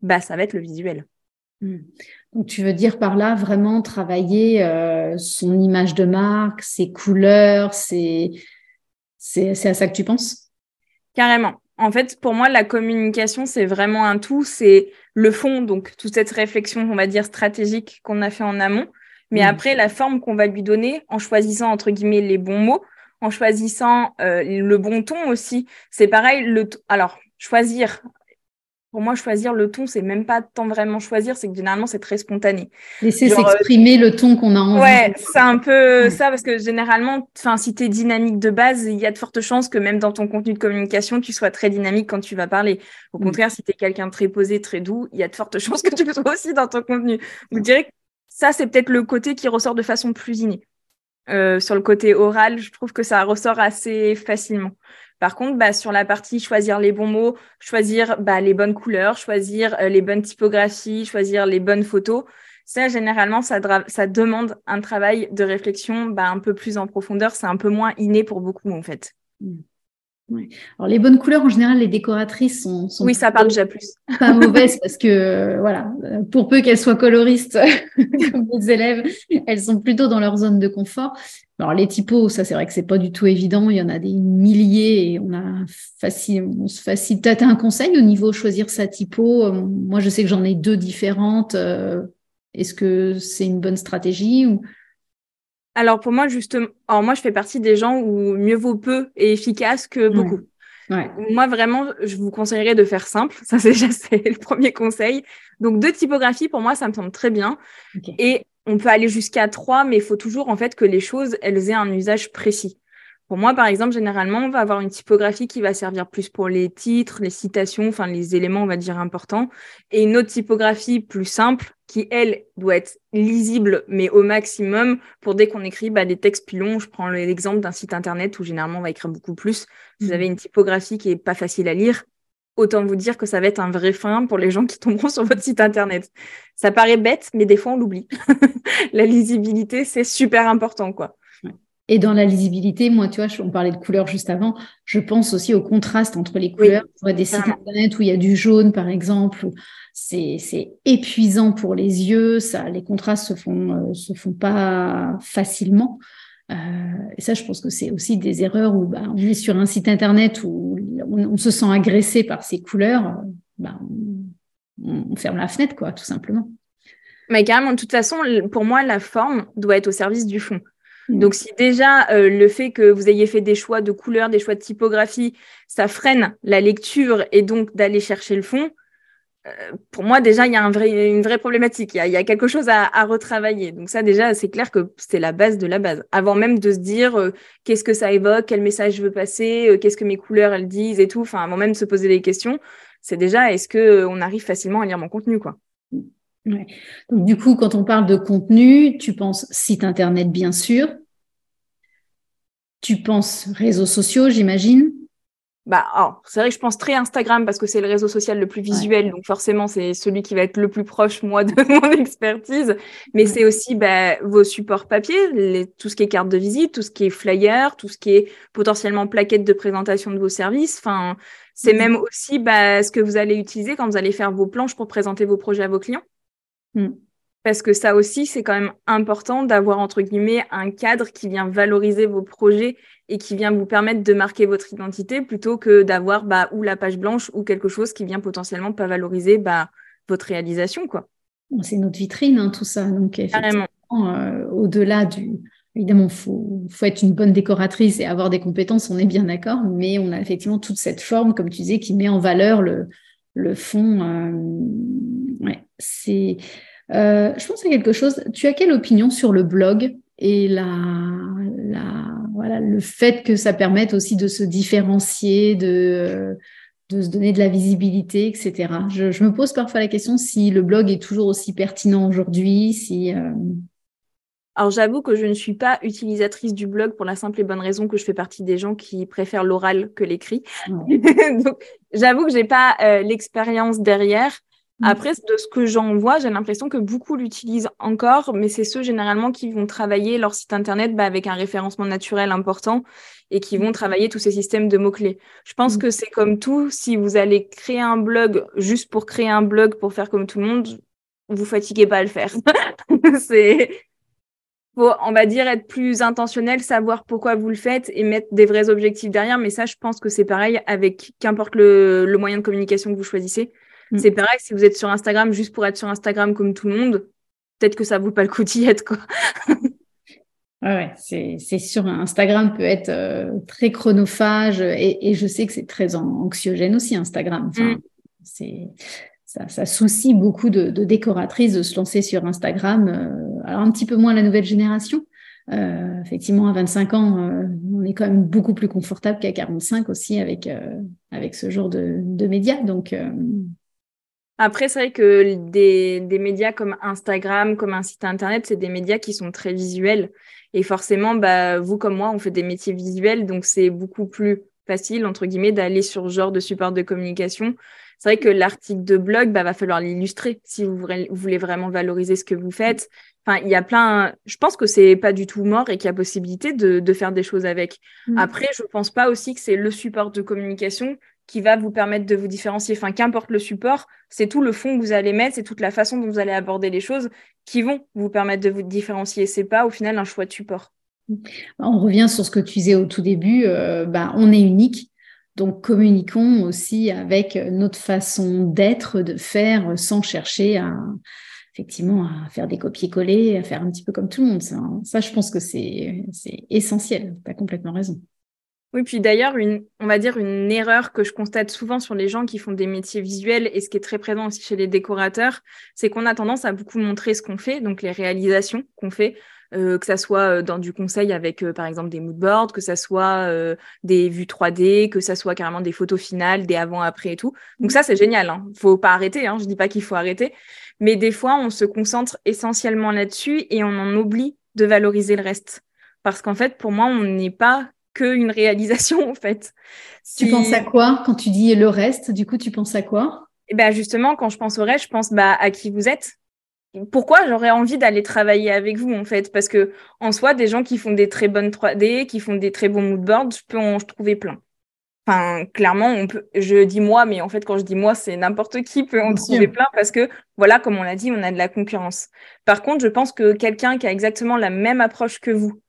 bah, ça va être le visuel. Hmm. Donc, tu veux dire par là vraiment travailler euh, son image de marque, ses couleurs, c'est à ça que tu penses? Carrément. En fait, pour moi, la communication, c'est vraiment un tout. C'est le fond, donc toute cette réflexion, on va dire, stratégique qu'on a fait en amont. Mais hmm. après, la forme qu'on va lui donner en choisissant, entre guillemets, les bons mots, en choisissant euh, le bon ton aussi. C'est pareil, le alors, choisir pour moi, choisir le ton, c'est même pas tant vraiment choisir, c'est que généralement, c'est très spontané. Laisser euh, s'exprimer le ton qu'on a envie. Ouais, c'est un peu ça, parce que généralement, si tu es dynamique de base, il y a de fortes chances que même dans ton contenu de communication, tu sois très dynamique quand tu vas parler. Au mm. contraire, si tu es quelqu'un de très posé, très doux, il y a de fortes chances que tu le sois aussi dans ton contenu. Vous direz que ça, c'est peut-être le côté qui ressort de façon plus innée. Euh, sur le côté oral, je trouve que ça ressort assez facilement. Par contre, bah, sur la partie choisir les bons mots, choisir bah, les bonnes couleurs, choisir euh, les bonnes typographies, choisir les bonnes photos, ça, généralement, ça, demande un travail de réflexion bah, un peu plus en profondeur. C'est un peu moins inné pour beaucoup, en fait. Mmh. Alors les bonnes couleurs en général, les décoratrices sont, sont oui, ça parle déjà plus. Pas mauvaises parce que euh, voilà, pour peu qu'elles soient coloristes comme les élèves, elles sont plutôt dans leur zone de confort. Alors les typos, ça c'est vrai que c'est pas du tout évident. Il y en a des milliers et on a facile, on se facilite. Peut-être un conseil au niveau choisir sa typo. Euh, moi, je sais que j'en ai deux différentes. Euh, est-ce que c'est une bonne stratégie ou alors pour moi, justement, alors moi je fais partie des gens où mieux vaut peu et efficace que beaucoup. Moi vraiment, je vous conseillerais de faire simple. Ça c'est déjà c'est le premier conseil. Donc deux typographies pour moi ça me semble très bien. Et on peut aller jusqu'à trois, mais il faut toujours en fait que les choses elles aient un usage précis. Pour moi, par exemple, généralement, on va avoir une typographie qui va servir plus pour les titres, les citations, enfin les éléments, on va dire, importants, et une autre typographie plus simple qui, elle, doit être lisible, mais au maximum, pour dès qu'on écrit bah, des textes plus longs. Je prends l'exemple d'un site internet où généralement on va écrire beaucoup plus. Vous avez mmh. une typographie qui est pas facile à lire, autant vous dire que ça va être un vrai frein pour les gens qui tomberont sur votre site internet. Ça paraît bête, mais des fois on l'oublie. La lisibilité, c'est super important, quoi. Et dans la lisibilité, moi, tu vois, on parlait de couleurs juste avant, je pense aussi au contraste entre les couleurs. Oui, des sites internet où il y a du jaune, par exemple, c'est épuisant pour les yeux, ça, les contrastes se font, euh, se font pas facilement. Euh, et ça, je pense que c'est aussi des erreurs où bah, on est sur un site internet où on, se sent agressé par ces couleurs, bah, on, on, ferme la fenêtre, quoi, tout simplement. Mais carrément, de toute façon, pour moi, la forme doit être au service du fond. Mm. Donc, si déjà euh, le fait que vous ayez fait des choix de couleurs, des choix de typographie, ça freine la lecture et donc d'aller chercher le fond, euh, pour moi, déjà, il y a un vrai, une vraie problématique. Il y a, quelque chose à, retravailler. Donc, ça, déjà, c'est clair que c'est la base de la base. Avant même de se dire euh, qu'est-ce que ça évoque, quel message je veux passer, qu'est-ce que mes couleurs elles disent et tout. Enfin, avant même de se poser des questions, c'est déjà est-ce que on arrive facilement à lire mon contenu, quoi. Donc, du coup, quand on parle de contenu, tu penses site internet, bien sûr. Tu penses réseaux sociaux, j'imagine bah, c'est vrai que je pense très Instagram parce que c'est le réseau social le plus visuel, donc forcément c'est celui qui va être le plus proche moi de mon expertise. Mais c'est aussi bah, vos supports papier, les, tout ce qui est carte de visite, tout ce qui est flyer, tout ce qui est potentiellement plaquette de présentation de vos services. Enfin, c'est même aussi bah, ce que vous allez utiliser quand vous allez faire vos planches pour présenter vos projets à vos clients. Mmh. Parce que ça aussi, c'est quand même important d'avoir, entre guillemets, un cadre qui vient valoriser vos projets et qui vient vous permettre de marquer votre identité plutôt que d'avoir bah, ou la page blanche ou quelque chose qui vient potentiellement pas valoriser bah, votre réalisation. quoi. C'est notre vitrine, hein, tout ça. Donc, effectivement, euh, au-delà du. Évidemment, il faut, faut, être une bonne décoratrice et avoir des compétences, on est bien d'accord, mais on a effectivement toute cette forme, comme tu disais, qui met en valeur le, le fond. Euh, ouais, c'est. je pense à quelque chose. Tu as quelle opinion sur le blog et la, voilà, le fait que ça permette aussi de se différencier, de, de se donner de la visibilité, etc. Je, me pose parfois la question si le blog est toujours aussi pertinent aujourd'hui, si... Euh, Alors j'avoue que je ne suis pas utilisatrice du blog pour la simple et bonne raison que je fais partie des gens qui préfèrent l'oral que l'écrit. Donc j'avoue que j'ai pas euh, l'expérience derrière. Mm. Après, de ce que j'en vois, j'ai l'impression que beaucoup l'utilisent encore, mais c'est ceux généralement qui vont travailler leur site internet bah, avec un référencement naturel important et qui vont mm. travailler tous ces systèmes de mots-clés. Je pense mm. que c'est comme tout, si vous allez créer un blog juste pour créer un blog pour faire comme tout le monde, vous fatiguez pas à le faire. c'est faut, on va dire, être plus intentionnel, savoir pourquoi vous le faites et mettre des vrais objectifs derrière. Mais ça, je pense que c'est pareil avec qu'importe le, le moyen de communication que vous choisissez. Mm. C'est pareil, si vous êtes sur Instagram juste pour être sur Instagram comme tout le monde, peut-être que ça vaut pas le coup d'y être, quoi. ouais, c'est sûr. Instagram peut être euh, très chronophage et, je sais que c'est très anxiogène aussi, Instagram. Enfin, mm. Ça, ça, soucie beaucoup de, décoratrices de se lancer sur Instagram. Euh, alors un petit peu moins la nouvelle génération. Euh, effectivement, à 25 ans, on est quand même beaucoup plus confortable qu'à 45 aussi avec, avec ce genre de, de médias. Donc, après, c'est vrai que des, des, médias comme Instagram, comme un site internet, c'est des médias qui sont très visuels. Et forcément, bah, vous comme moi, on fait des métiers visuels, donc c'est beaucoup plus facile, entre guillemets, d'aller sur ce genre de support de communication. C'est vrai que l'article de blog, bah, va falloir l'illustrer si vous voulez vraiment valoriser ce que vous faites. Enfin, il y a plein. Je pense que c'est pas du tout mort et qu'il y a possibilité de, de, faire des choses avec. Mmh. Après, je pense pas aussi que c'est le support de communication qui va vous permettre de vous différencier. Enfin, qu'importe le support, c'est tout le fond que vous allez mettre, c'est toute la façon dont vous allez aborder les choses qui vont vous permettre de vous différencier. C'est pas au final un choix de support. On revient sur ce que tu disais au tout début. Euh, bah, on est unique. Donc, communiquons aussi avec notre façon d'être, de faire, sans chercher à, effectivement, à faire des copier-coller, à faire un petit peu comme tout le monde. Ça, ça je pense que c'est essentiel. Tu as complètement raison. Oui, puis d'ailleurs, on va dire une erreur que je constate souvent sur les gens qui font des métiers visuels et ce qui est très présent aussi chez les décorateurs, c'est qu'on a tendance à beaucoup montrer ce qu'on fait, donc les réalisations qu'on fait, euh, que ça soit euh, dans du conseil avec euh, par exemple des moodboards, que ça soit des vues 3D, que ça soit carrément des photos finales, des avant-après et tout. Donc ça, c'est génial. Hein. Faut pas arrêter. Hein. Je dis pas qu'il faut arrêter, mais des fois, on se concentre essentiellement là-dessus et on en oublie de valoriser le reste. Parce qu'en fait, pour moi, on n'est pas qu'une réalisation en fait. Tu penses à quoi quand tu dis le reste? Du coup, tu penses à quoi? Eh ben justement, quand je pense au reste, je pense bah, à qui vous êtes. Pourquoi j'aurais envie d'aller travailler avec vous en fait? Parce que en soi, des gens qui font des très bonnes 3D, qui font des très bons moodboards, je peux en trouver plein. Enfin, clairement, on peut. Je dis moi, mais en fait, quand je dis moi, c'est n'importe qui peut en trouver plein parce que voilà, comme on l'a dit, on a de la concurrence. Par contre, je pense que quelqu'un qui a exactement la même approche que vous,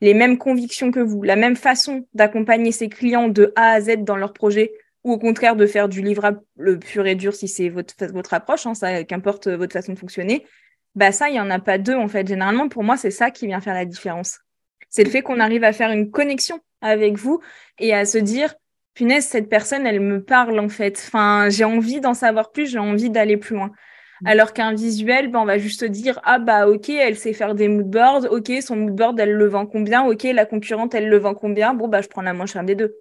les mêmes convictions que vous, la même façon d'accompagner ses clients de A à Z dans leur projet, ou au contraire de faire du livrable pur et dur si c'est votre, votre approche, hein, ça, qu'importe votre façon de fonctionner, bah ça, il n'y en a pas deux en fait. Généralement, pour moi, c'est ça qui vient faire la différence. C'est le fait qu'on arrive à faire une connexion avec vous et à se dire, punaise, cette personne, elle me parle en fait. Enfin, j'ai envie d'en savoir plus, j'ai envie d'aller plus loin. Mm. Alors qu'un visuel, ben, on va juste dire ah bah ok, elle sait faire des moodboards, ok, son moodboard elle le vend combien, ok, la concurrente elle le vend combien, bon bah je prends la moins chère des deux.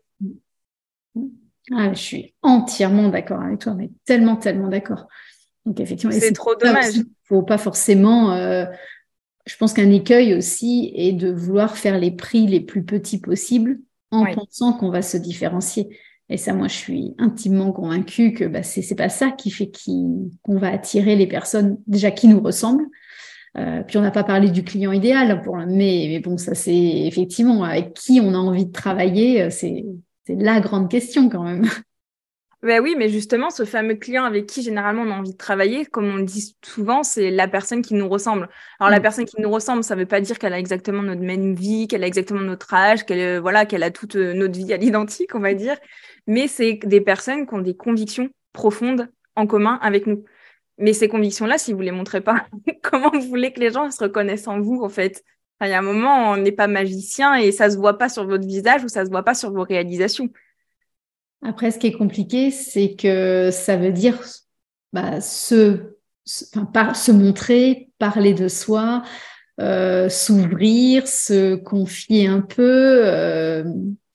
Ah, je suis entièrement d'accord avec toi, mais tellement tellement d'accord. Donc effectivement, c'est trop dommage. Il faut pas forcément. Euh, je pense qu'un écueil aussi est de vouloir faire les prix les plus petits possibles en pensant qu'on va se différencier. Et ça, moi, je suis intimement convaincue que bah, c'est pas ça qui fait qu'on va attirer les personnes déjà qui nous ressemblent. Euh, puis on n'a pas parlé du client idéal, pour, mais, mais bon, ça c'est effectivement avec qui on a envie de travailler, euh, c'est la grande question quand même. Ben oui, mais justement, ce fameux client avec qui généralement on a envie de travailler, comme on le dit souvent, c'est la personne qui nous ressemble. Alors la mm. personne qui nous ressemble, ça ne veut pas dire qu'elle a exactement notre même vie, qu'elle a exactement notre âge, qu'elle euh, voilà, qu'elle a toute notre vie à l'identique, on va dire mais c'est des personnes qui ont des convictions profondes en commun avec nous. Mais ces convictions-là, si vous les montrez pas, comment vous voulez que les gens se reconnaissent en vous, en fait? Il y a un moment, on n'est pas magicien et ça se voit pas sur votre visage ou ça se voit pas sur vos réalisations. Après, ce qui est compliqué, c'est que ça veut dire bah, ce par, se montrer, parler de soi, euh, s'ouvrir, se confier un peu. Euh,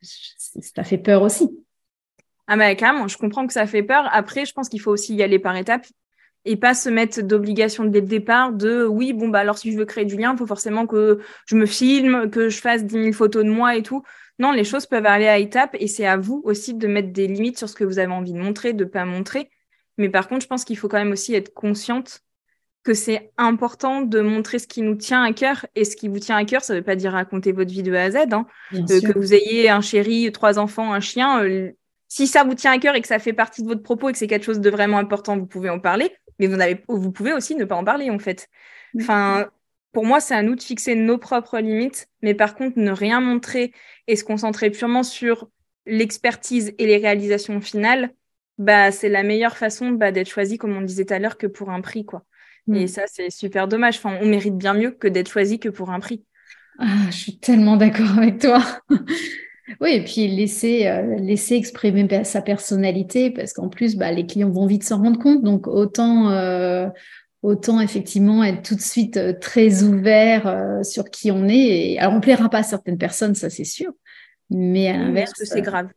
ça fait peur aussi. Ah bah carrément, je comprends que ça fait peur. Après, je pense qu'il faut aussi y aller par étapes et pas se mettre d'obligation dès le départ de oui, bon, bah alors si je veux créer du lien, il faut forcément que je me filme, que je fasse 10 000 photos de moi et tout. Non, les choses peuvent aller à étapes et c'est à vous aussi de mettre des limites sur ce que vous avez envie de montrer, de pas montrer. Mais par contre, je pense qu'il faut quand même aussi être consciente que c'est important de montrer ce qui nous tient à cœur. Et ce qui vous tient à cœur, ça ne veut pas dire raconter votre vie de A à Z. Hein. Euh, que vous ayez un chéri, trois enfants, un chien. Euh, si ça vous tient à cœur et que ça fait partie de votre propos et que c'est quelque chose de vraiment important, vous pouvez en parler. Mais vous, vous pouvez aussi ne pas en parler, en fait. Enfin, pour moi, c'est à nous de fixer nos propres limites. Mais par contre, ne rien montrer et se concentrer purement sur l'expertise et les réalisations finales, bah, c'est la meilleure façon bah, d'être choisi, comme on disait tout à l'heure, que pour un prix. quoi. Et mm. ça, c'est super dommage. Enfin, on mérite bien mieux que d'être choisi que pour un prix. Ah, je suis tellement d'accord avec toi. Oui, et puis laisser, euh, laisser exprimer sa personnalité, parce qu'en plus, bah, les clients vont vite s'en rendre compte. Donc, autant, euh, autant effectivement être tout de suite euh, très ouvert sur qui on est. Et, alors, on ne plaira pas à certaines personnes, ça c'est sûr. Mais à l'inverse. c'est grave.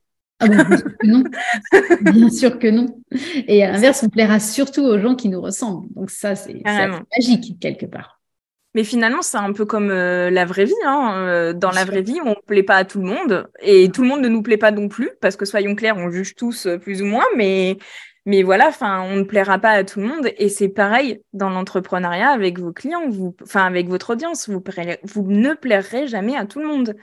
Ah bien sûr que non. bien sûr que non. Et à l'inverse, on plaira surtout aux gens qui nous ressemblent. Donc ça, c'est magique quelque part. Mais finalement, c'est un peu comme euh, la vraie vie. Hein. Euh, dans la vraie vie, on ne plaît pas à tout le monde et tout le monde ne nous plaît pas non plus parce que soyons clairs, on juge tous euh, plus ou moins, mais mais voilà, on ne plaira pas à tout le monde et c'est pareil dans l'entrepreneuriat avec vos clients, vous, avec votre audience, vous, vous ne plairez jamais à tout le monde.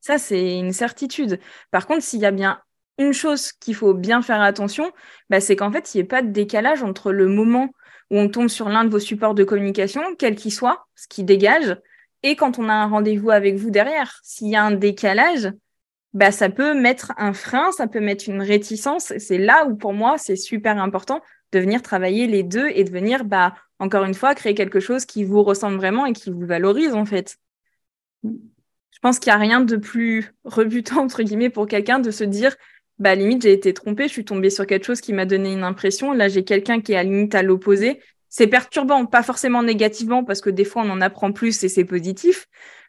Ça, c'est une certitude. Par contre, s'il y a bien une chose qu'il faut bien faire attention, bah, c'est qu'en fait, il n'y ait pas de décalage entre le moment où on tombe sur l'un de vos supports de communication, quel qu'il soit, ce qui dégage, et quand on a un rendez-vous avec vous derrière. S'il y a un décalage, bah, ça peut mettre un frein, ça peut mettre une réticence. C'est là où, pour moi, c'est super important de venir travailler les deux et de venir, bah, encore une fois, créer quelque chose qui vous ressemble vraiment et qui vous valorise, en fait. Je pense qu'il n'y a rien de plus rebutant, entre guillemets, pour quelqu'un de se dire bah limite j'ai été trompée, je suis tombée sur quelque chose qui m'a donné une impression. Là, j'ai quelqu'un qui est à limite à l'opposé. C'est perturbant, pas forcément négativement parce que des fois on en apprend plus et c'est positif,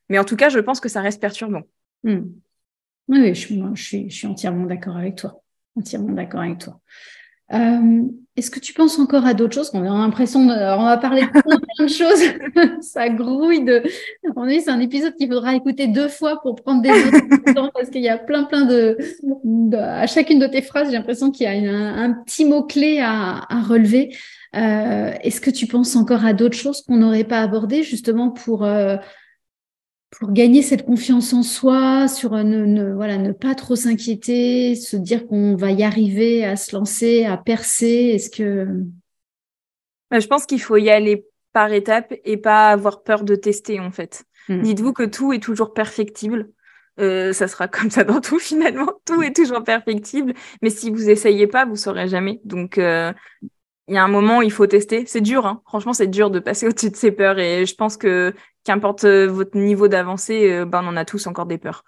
mais en tout cas, je pense que ça reste perturbant. Hmm. Oui, je, suis, je suis entièrement d'accord avec toi. Entièrement d'accord avec toi. Euh, est-ce que tu penses encore à d'autres choses? On a l'impression, de, on va parler de plein, de choses. ça grouille de. c'est un épisode qu'il faudra écouter deux fois pour prendre des notes parce qu'il y a plein, plein de, À chacune de tes phrases, j'ai l'impression qu'il y a un, petit mot clé à, relever. Euh, est-ce que tu penses encore à d'autres choses qu'on n'aurait pas abordées justement pour euh, pour gagner cette confiance en soi, sur ne, voilà, ne pas trop s'inquiéter, se dire qu'on va y arriver à se lancer, à percer Est-ce que. Bah, je pense qu'il faut y aller par étapes et pas avoir peur de tester, en fait. Hmm. Dites-vous que tout est toujours perfectible. Euh, ça sera comme ça dans tout finalement. Tout est toujours perfectible. Mais si vous essayez pas, vous saurez jamais. Donc, euh, il y a un moment où il faut tester. C'est dur, hein. franchement, c'est dur de passer au-dessus de ses peurs. Et je pense que qu'importe euh, votre niveau d'avancée, euh, ben, on en a tous encore des peurs.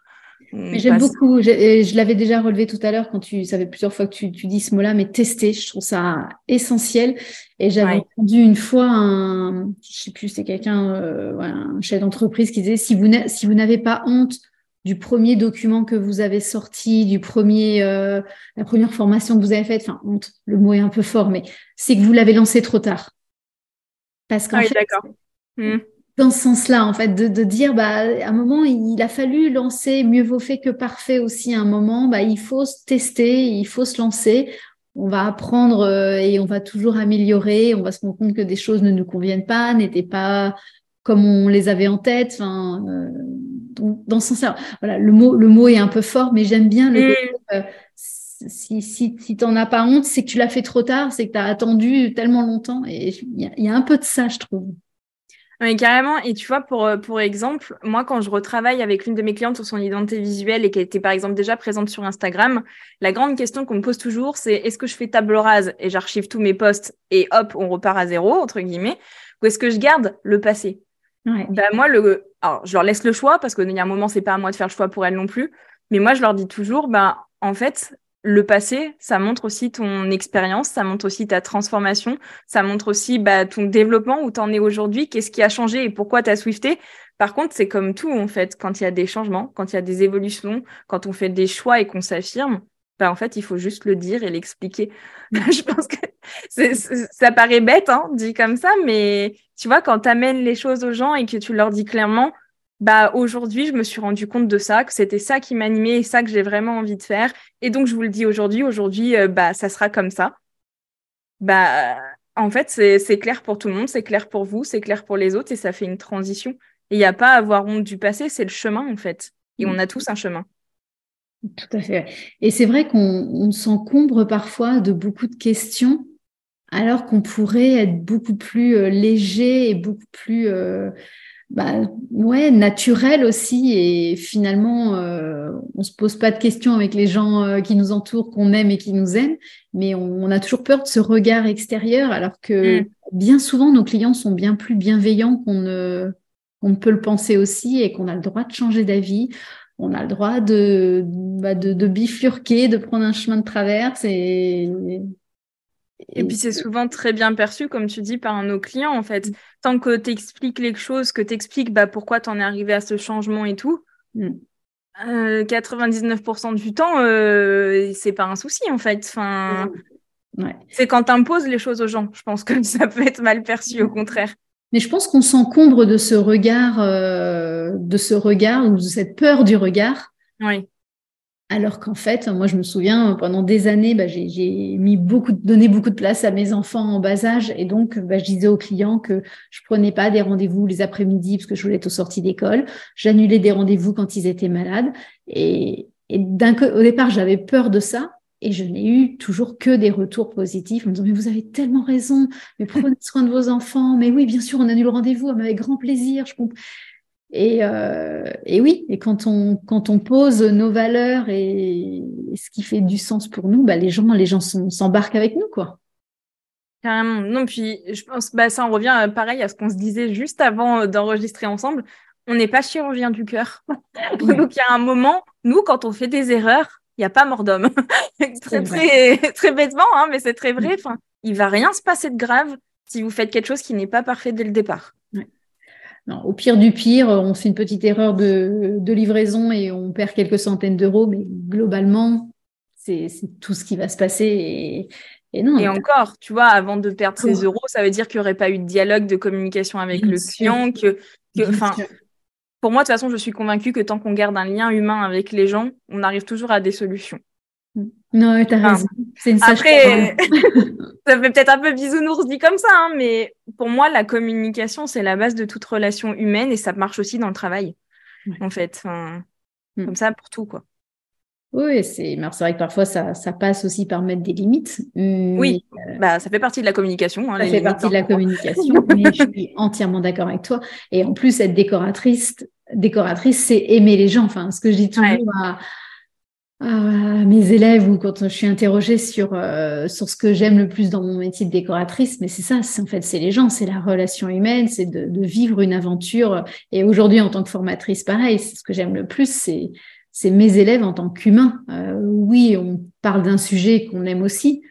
J'aime beaucoup, je, l'avais déjà relevé tout à l'heure quand tu savais plusieurs fois que tu, dis ce mot-là, mais tester, je trouve ça essentiel. Et j'avais entendu une fois un, je sais plus, c'est quelqu'un, euh, un chef d'entreprise qui disait si vous si vous n'avez pas honte du premier document que vous avez sorti, du premier, la première formation que vous avez faite, enfin honte, le mot est un peu fort, mais c'est que vous l'avez lancé trop tard. Parce qu'en ah fait, hmm dans ce sens-là, en fait, de, dire, bah, à un moment, il a fallu lancer mieux vaut fait que parfait aussi. À un moment, bah, il faut se tester, il faut se lancer. On va apprendre euh, et on va toujours améliorer. On va se rendre compte que des choses ne nous conviennent pas, n'étaient pas comme on les avait en tête. Enfin, euh, dans ce sens-là, voilà, le mot, le mot est un peu fort, mais j'aime bien le. Euh, si, si, si tu n'en as pas honte, c'est que tu l'as fait trop tard, c'est que tu as attendu tellement longtemps. Et il y, a un peu de ça, je trouve. Oui, carrément. Et tu vois, pour, euh, pour exemple, moi, quand je retravaille avec l'une de mes clientes sur son identité visuelle et qu'elle était, par exemple, déjà présente sur Instagram, la grande question qu'on me pose toujours, c'est est-ce que je fais table rase et j'archive tous mes posts et hop, on repart à zéro, entre guillemets, ou est-ce que je garde le passé? Bah, Moi, le... Alors, je leur laisse le choix parce qu'il y a un moment, c'est pas à moi de faire le choix pour elles non plus. Mais moi, je leur dis toujours, bah, en fait, le passé, ça montre aussi ton expérience, ça montre aussi ta transformation, ça montre aussi bah, ton développement, où tu en es aujourd'hui, qu'est-ce qui a changé et pourquoi tu as swifté. Par contre, c'est comme tout, en fait, quand il y a des changements, quand il y a des évolutions, quand on fait des choix et qu'on s'affirme, bah, en fait, il faut juste le dire et l'expliquer. je pense que ça paraît bête, hein, dit comme ça, mais tu vois, quand tu amènes les choses aux gens et que tu leur dis clairement, bah aujourd'hui, je me suis rendu compte de ça, que c'était ça qui m'animait et ça que j'ai vraiment envie de faire. Et donc, je vous le dis aujourd'hui, aujourd'hui, euh, bah, ça sera comme ça. Bah, en fait, c'est clair pour tout le monde, c'est clair pour vous, c'est clair pour les autres et ça fait une transition. Et il n'y a pas à avoir honte du passé, c'est le chemin, en fait. Et on a tous un chemin. Tout à fait. Et c'est vrai qu'on s'encombre parfois de beaucoup de questions alors qu'on pourrait être beaucoup plus euh, léger et beaucoup plus euh, bah, ouais, naturel aussi. Et finalement, euh, on se pose pas de questions avec les gens qui nous entourent, qu'on aime et qui nous aiment, mais on, a toujours peur de ce regard extérieur, alors que mm. bien souvent, nos clients sont bien plus bienveillants qu'on ne, peut le penser aussi et qu'on a le droit de changer d'avis. On a le droit de, bah, de, de, bifurquer, de prendre un chemin de traverse et, et puis c'est souvent très bien perçu, comme tu dis, par nos clients, en fait. Mm. Tant que tu expliques les choses, que tu expliques bah, pourquoi tu en es arrivé à ce changement et tout, 99% mm. euh, du temps, euh, c'est pas un souci, en fait. Enfin, mm. C'est quand tu imposes les choses aux gens. Je pense que ça peut être mal perçu, au contraire. Mais je pense qu'on s'encombre de ce regard, euh, de ce regard ou de cette peur du regard. Oui. Alors qu'en fait, moi, je me souviens, pendant des années, bah, j'ai mis beaucoup, donné beaucoup de place à mes enfants en bas âge. Et donc, bah, je disais aux clients que je prenais pas des rendez-vous les après-midi parce que je voulais être aux sorties d'école. J'annulais des rendez-vous quand ils étaient malades. Et, et au départ, j'avais peur de ça. Et je n'ai eu toujours que des retours positifs en me disant, mais vous avez tellement raison, mais prenez soin de vos enfants. Mais oui, bien sûr, on annule le rendez-vous, avec grand plaisir. Je comprends. Et, euh, et, oui, et quand on, quand on pose nos valeurs et, ce qui fait du sens pour nous, bah les gens, les gens s'embarquent avec nous, quoi. Carrément. Non, puis je pense, bah, ça en revient euh, pareil à ce qu'on se disait juste avant euh, d'enregistrer ensemble. On n'est pas chirurgien du cœur. Donc il y a un moment, nous, quand on fait des erreurs, il n'y a pas mort d'homme. très, très, très bêtement, hein, mais c'est très vrai. Enfin, il va rien se passer de grave si vous faites quelque chose qui n'est pas parfait dès le départ au pire du pire, on fait une petite erreur de, livraison et on perd quelques centaines d'euros, mais globalement, c'est tout ce qui va se passer. Et, et, non, et encore, tu vois, avant de perdre ces euros, ça veut dire qu'il n'y aurait pas eu de dialogue, de communication avec le client, que, enfin, pour moi, de toute façon, je suis convaincue que tant qu'on garde un lien humain avec les gens, on arrive toujours à des solutions. Non, tu as raison. C'est une Après, ça fait peut-être un peu bisounours dit comme ça, hein, mais pour moi, la communication, c'est la base de toute relation humaine et ça marche aussi dans le travail, en fait. Mm. Comme ça, pour tout, quoi. Oui, c'est vrai que parfois ça, ça, passe aussi par mettre des limites. oui, euh, bah, ça fait partie de la communication. Hein, ça fait partie de la communication, mais je suis entièrement d'accord avec toi. Et en plus, être décoratrice, décoratrice, c'est aimer les gens. Enfin, ce que je dis toujours à, mes élèves ou quand je suis interrogée sur, euh, sur ce que j'aime le plus dans mon métier de décoratrice, mais c'est ça, c'est en fait, c'est les gens, c'est la relation humaine, c'est de, de, vivre une aventure. Et aujourd'hui, en tant que formatrice, pareil, c'est ce que j'aime le plus, c'est, c'est mes élèves en tant qu'humains. Euh, oui, on parle d'un sujet qu'on aime aussi,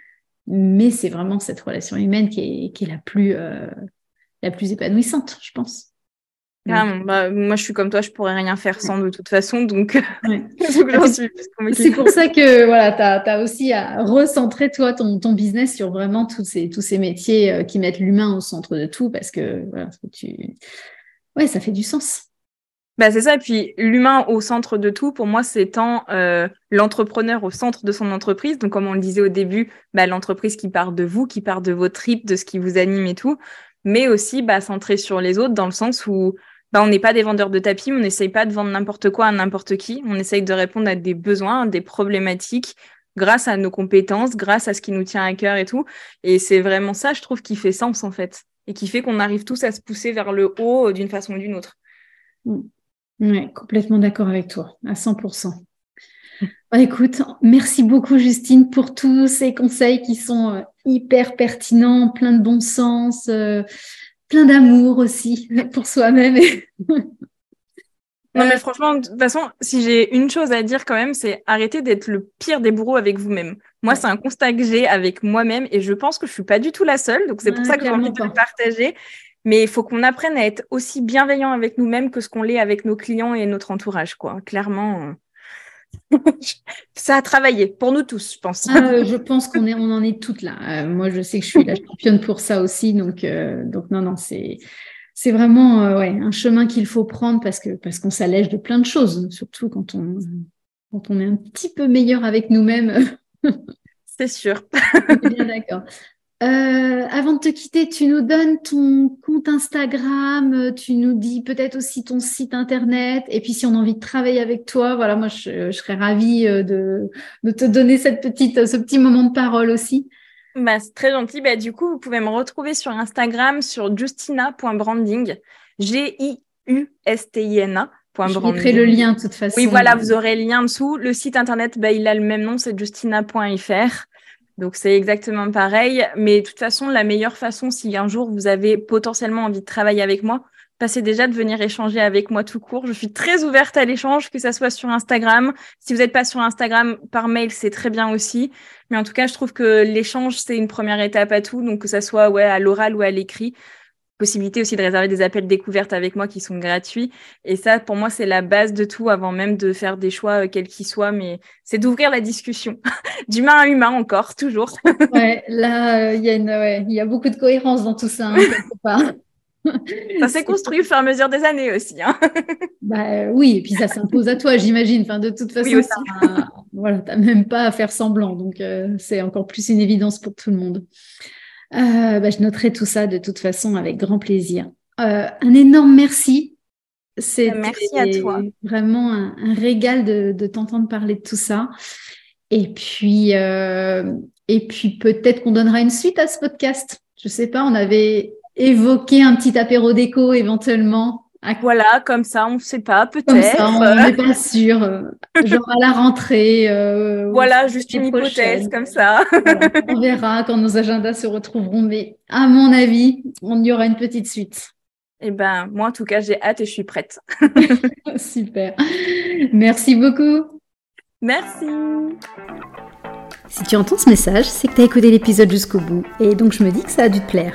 mais c'est vraiment cette relation humaine qui est, qui est la plus, euh, la plus épanouissante, je pense. Bah, moi, je suis comme toi, je pourrais rien faire sans de toute façon, donc, C'est pour ça que voilà, tu as, aussi à recentrer toi ton, ton business sur vraiment tous ces, tous ces métiers euh, qui mettent l'humain au centre de tout parce que voilà, tu... ouais, ça fait du sens. Bah, c'est ça, et puis l'humain au centre de tout, pour moi, c'est tant euh, l'entrepreneur au centre de son entreprise. Donc, comme on le disait au début, bah, l'entreprise qui part de vous, qui part de vos tripes, de ce qui vous anime et tout, mais aussi bah, centré sur les autres dans le sens où bah, on n'est pas des vendeurs de tapis, on n'essaye pas de vendre n'importe quoi à n'importe qui. On essaye de répondre à des besoins, des problématiques grâce à nos compétences, grâce à ce qui nous tient à cœur et tout. Et c'est vraiment ça, je trouve, qui fait sens en fait. Et qui fait qu'on arrive tous à se pousser vers le haut euh, d'une façon ou d'une autre. Mm. Oui, complètement d'accord avec toi, à 100%. Bah, écoute, merci beaucoup Justine pour tous ces conseils qui sont euh, hyper pertinents, plein de bon sens. Euh, plein d'amour aussi pour soi-même. Non, mais franchement, de toute façon, si j'ai une chose à dire quand même, c'est arrêter d'être le pire des bourreaux avec vous-même. Moi, c'est un constat que j'ai avec moi-même et je pense que je suis pas du tout la seule. Donc, c'est pour ça que j'ai envie de le partager. Mais il faut qu'on apprenne à être aussi bienveillant avec nous-mêmes que ce qu'on l'est avec nos clients et notre entourage, quoi. Clairement. Euh, ça a travaillé pour nous tous, je pense. Ah, je pense qu'on est, on en est toutes là. Euh, moi, je sais que je suis la championne pour ça aussi. Donc, euh, donc non, non, c'est, c'est vraiment ouais, un chemin qu'il faut prendre parce que parce qu'on s'allège de plein de choses, surtout quand on quand on est un petit peu meilleur avec nous-mêmes. c'est sûr. bien d'accord. Euh, avant de te quitter, tu nous donnes ton compte Instagram, tu nous dis peut-être aussi ton site internet, et puis si on a envie de travailler avec toi, voilà, moi je, serais ravie euh, de, de, te donner cette petite, ce petit moment de parole aussi. Bah, c'est très gentil. Bah, du coup, vous pouvez me retrouver sur Instagram sur justina.branding, G-I-U-S-T-I-N-A. Je mettrai le lien de toute façon. Oui, voilà, vous aurez le lien dessous. Le site internet, bah, il a le même nom, c'est justina.fr. Donc c'est exactement pareil. Mais de toute façon, la meilleure façon, si un jour vous avez potentiellement envie de travailler avec moi, passez déjà de venir échanger avec moi tout court. Je suis très ouverte à l'échange, que ça soit sur Instagram. Si vous n'êtes pas sur Instagram, par mail, c'est très bien aussi. Mais en tout cas, je trouve que l'échange, c'est une première étape à tout. Donc que ça soit ouais, à l'oral ou à l'écrit possibilité aussi de réserver des appels découvertes avec moi qui sont gratuits. Et ça, pour moi, c'est la base de tout avant même de faire des choix, euh, quels qu'ils soient. Mais c'est d'ouvrir la discussion, d'humain à humain encore, toujours. ouais, là, il y, y, a beaucoup de cohérence dans tout ça, hein, ça s'est construit au fur et à mesure des années aussi. Hein. bah, oui, et puis ça s'impose à toi, j'imagine. Enfin, de toute façon, voilà, tu n'as même pas à faire semblant. Donc, euh, c'est encore plus une évidence pour tout le monde. Euh, bah, je noterai tout ça de toute façon avec grand plaisir. Euh, un énorme merci. C'est merci à toi. Vraiment un, régal de, t'entendre parler de tout ça. Et puis, euh, et puis peut-être qu'on donnera une suite à ce podcast. Je sais pas, on avait évoqué un petit apéro déco éventuellement. Voilà, comme ça, on ne sait pas, peut-être. on n'est pas sûr. Genre à la rentrée. Euh, voilà, juste une hypothèse, comme ça. on verra quand nos agendas se retrouveront. Mais à mon avis, on y aura une petite suite. Eh ben, moi, en tout cas, j'ai hâte et je suis prête. Super. Merci beaucoup. Merci. Si tu entends ce message, c'est que tu as écouté l'épisode jusqu'au bout. Et donc, je me dis que ça a dû te plaire.